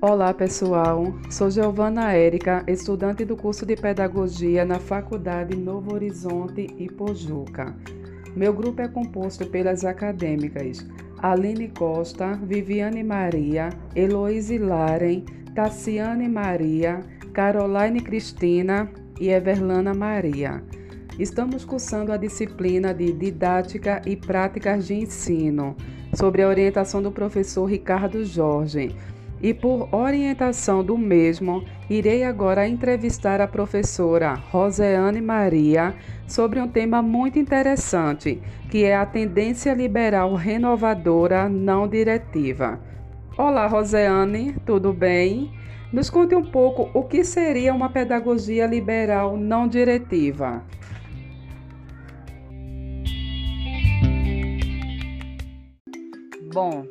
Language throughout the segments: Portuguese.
Olá pessoal, sou Giovana Érica, estudante do curso de Pedagogia na Faculdade Novo Horizonte e Pojuca. Meu grupo é composto pelas acadêmicas Aline Costa, Viviane Maria, Heloíse Laren, Tassiane Maria, Caroline Cristina e Everlana Maria. Estamos cursando a disciplina de Didática e Práticas de Ensino, sobre a orientação do professor Ricardo Jorge e por orientação do mesmo, irei agora entrevistar a professora Roseane Maria sobre um tema muito interessante, que é a tendência liberal renovadora não diretiva. Olá, Roseane, tudo bem? Nos conte um pouco o que seria uma pedagogia liberal não diretiva. Bom,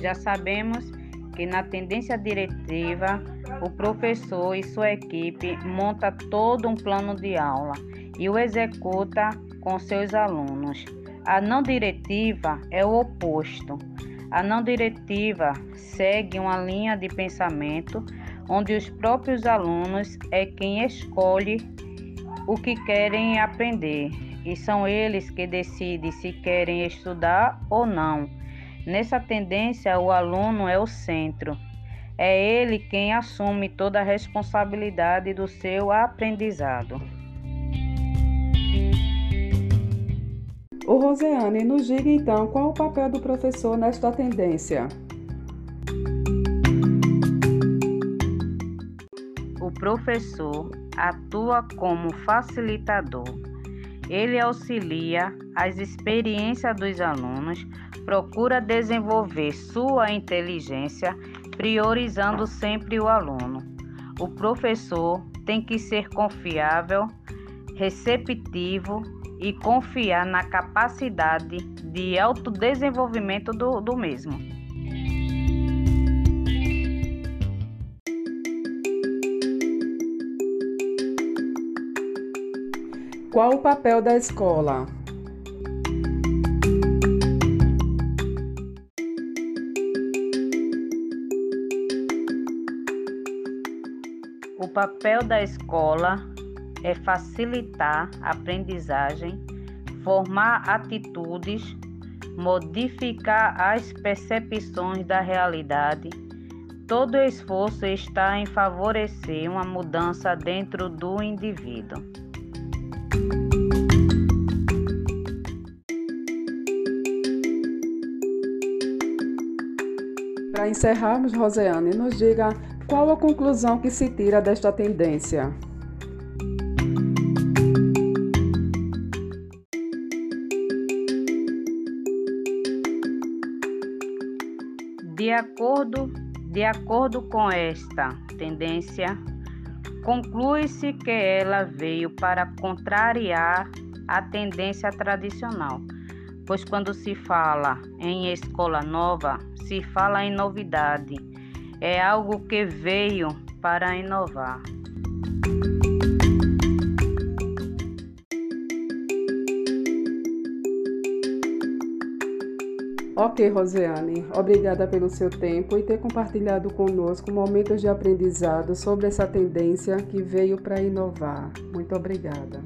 já sabemos que na tendência diretiva, o professor e sua equipe monta todo um plano de aula e o executa com seus alunos. A não diretiva é o oposto. A não diretiva segue uma linha de pensamento onde os próprios alunos é quem escolhe o que querem aprender e são eles que decidem se querem estudar ou não. Nessa tendência, o aluno é o centro. É ele quem assume toda a responsabilidade do seu aprendizado. O Roseane, nos diga então qual o papel do professor nesta tendência. O professor atua como facilitador. Ele auxilia as experiências dos alunos procura desenvolver sua inteligência, priorizando sempre o aluno. O professor tem que ser confiável, receptivo e confiar na capacidade de autodesenvolvimento do, do mesmo. Qual o papel da escola? O papel da escola é facilitar a aprendizagem, formar atitudes, modificar as percepções da realidade. Todo esforço está em favorecer uma mudança dentro do indivíduo. Para encerrarmos, Roseane, nos diga qual a conclusão que se tira desta tendência? De acordo, de acordo com esta tendência, conclui-se que ela veio para contrariar a tendência tradicional, pois quando se fala em escola nova, se fala em novidade é algo que veio para inovar. Ok, Rosiane, obrigada pelo seu tempo e ter compartilhado conosco momentos de aprendizado sobre essa tendência que veio para inovar. Muito obrigada.